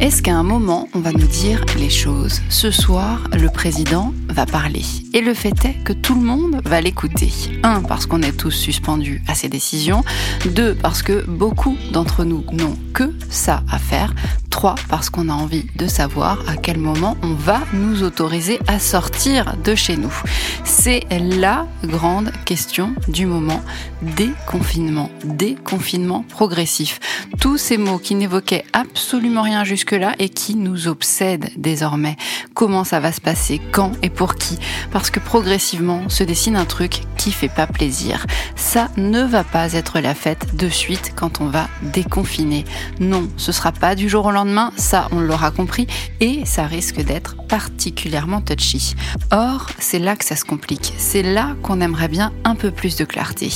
Est-ce qu'à un moment, on va nous dire les choses? Ce soir, le président parler. Et le fait est que tout le monde va l'écouter. Un, parce qu'on est tous suspendus à ses décisions. Deux, parce que beaucoup d'entre nous n'ont que ça à faire. Trois, parce qu'on a envie de savoir à quel moment on va nous autoriser à sortir de chez nous. C'est la grande question du moment. Déconfinement, déconfinement progressif. Tous ces mots qui n'évoquaient absolument rien jusque-là et qui nous obsèdent désormais. Comment ça va se passer? Quand et pour qui Parce que progressivement se dessine un truc qui fait pas plaisir. Ça ne va pas être la fête de suite quand on va déconfiner. Non, ce sera pas du jour au lendemain, ça on l'aura compris, et ça risque d'être particulièrement touchy. Or, c'est là que ça se complique. C'est là qu'on aimerait bien un peu plus de clarté.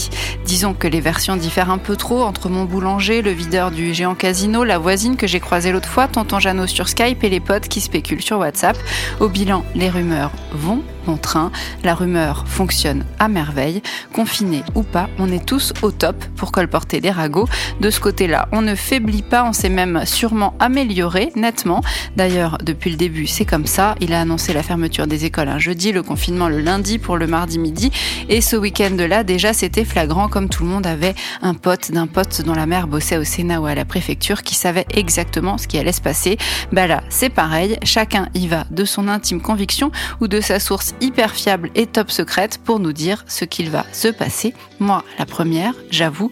Disons que les versions diffèrent un peu trop entre mon boulanger, le videur du géant casino, la voisine que j'ai croisée l'autre fois, tonton Jeannot sur Skype et les potes qui spéculent sur WhatsApp. Au bilan, les rumeurs vont bon train, la rumeur fonctionne à merveille, confiné ou pas, on est tous au top pour colporter des ragots. De ce côté-là, on ne faiblit pas, on s'est même sûrement amélioré nettement. D'ailleurs, depuis le début, c'est comme ça. Il a annoncé la fermeture des écoles un jeudi, le confinement le lundi pour le mardi midi. Et ce week-end-là, déjà, c'était flagrant comme tout le monde avait un pote d'un pote dont la mère bossait au Sénat ou à la préfecture qui savait exactement ce qui allait se passer. Bah là, c'est pareil. Chacun y va de son intime conviction ou de sa source hyper fiable et top secrète pour nous dire ce qu'il va se passer. Moi, la première, j'avoue,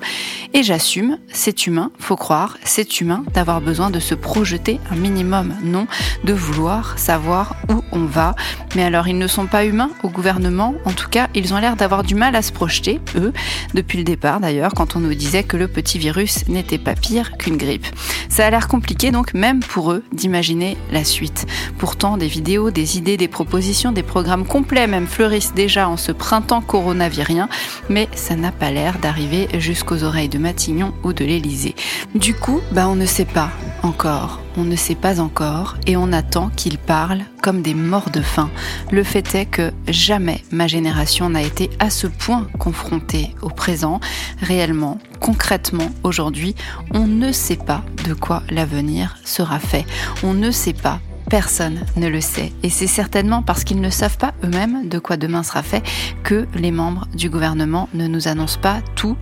et j'assume, c'est humain, faut croire, c'est humain d'avoir besoin de se projeter un minimum, non, de vouloir savoir où on va. Mais alors, ils ne sont pas humains au gouvernement, en tout cas, ils ont l'air d'avoir du mal à se projeter, eux, depuis le départ d'ailleurs, quand on nous disait que le petit virus n'était pas pire qu'une grippe. Ça a l'air compliqué donc, même pour eux, d'imaginer la suite. Pourtant, des vidéos, des idées, des propositions, des programmes complets même fleurissent déjà en ce printemps coronavirien, mais ça n'a pas l'air d'arriver jusqu'aux oreilles de Matignon ou de l'Élysée. Du coup, bah on ne sait pas encore, on ne sait pas encore, et on attend qu'ils parlent comme des morts de faim. Le fait est que jamais ma génération n'a été à ce point confrontée au présent, réellement, concrètement, aujourd'hui, on ne sait pas de quoi l'avenir sera fait. On ne sait pas Personne ne le sait. Et c'est certainement parce qu'ils ne savent pas eux-mêmes de quoi demain sera fait que les membres du gouvernement ne nous annoncent pas tout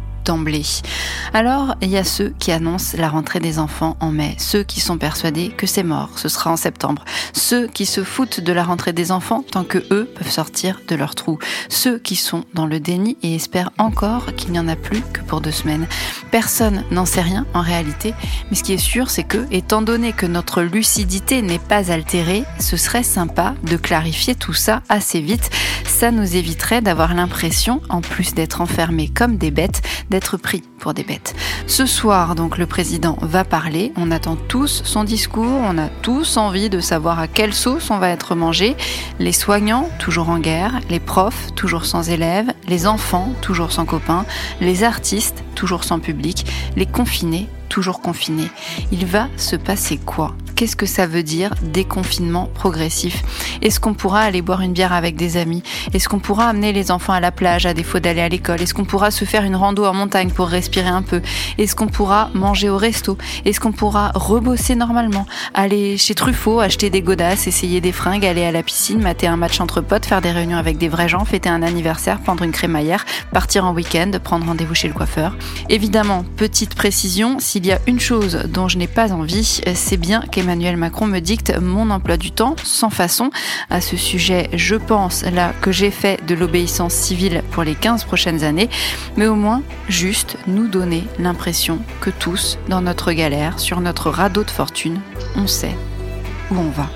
Alors, il y a ceux qui annoncent la rentrée des enfants en mai, ceux qui sont persuadés que c'est mort, ce sera en septembre, ceux qui se foutent de la rentrée des enfants tant que eux peuvent sortir de leur trou, ceux qui sont dans le déni et espèrent encore qu'il n'y en a plus que pour deux semaines. Personne n'en sait rien en réalité, mais ce qui est sûr, c'est que, étant donné que notre lucidité n'est pas altérée, ce serait sympa de clarifier tout ça assez vite. Ça nous éviterait d'avoir l'impression, en plus d'être enfermés comme des bêtes, d'être pris pour des bêtes. Ce soir, donc, le président va parler. On attend tous son discours. On a tous envie de savoir à quelle sauce on va être mangé. Les soignants, toujours en guerre. Les profs, toujours sans élèves. Les enfants, toujours sans copains. Les artistes, toujours sans public. Les confinés, toujours confinés. Il va se passer quoi? Qu'est-ce que ça veut dire déconfinement progressif? Est-ce qu'on pourra aller boire une bière avec des amis? Est-ce qu'on pourra amener les enfants à la plage à défaut d'aller à l'école? Est-ce qu'on pourra se faire une rando en montagne pour respirer un peu? Est-ce qu'on pourra manger au resto? Est-ce qu'on pourra rebosser normalement? Aller chez Truffaut, acheter des godasses, essayer des fringues, aller à la piscine, mater un match entre potes, faire des réunions avec des vrais gens, fêter un anniversaire, prendre une crémaillère, partir en week-end, prendre rendez-vous chez le coiffeur? Évidemment, petite précision, s'il y a une chose dont je n'ai pas envie, c'est bien qu'Emmanuel Emmanuel Macron me dicte mon emploi du temps sans façon. À ce sujet, je pense là que j'ai fait de l'obéissance civile pour les 15 prochaines années, mais au moins juste nous donner l'impression que tous, dans notre galère, sur notre radeau de fortune, on sait où on va.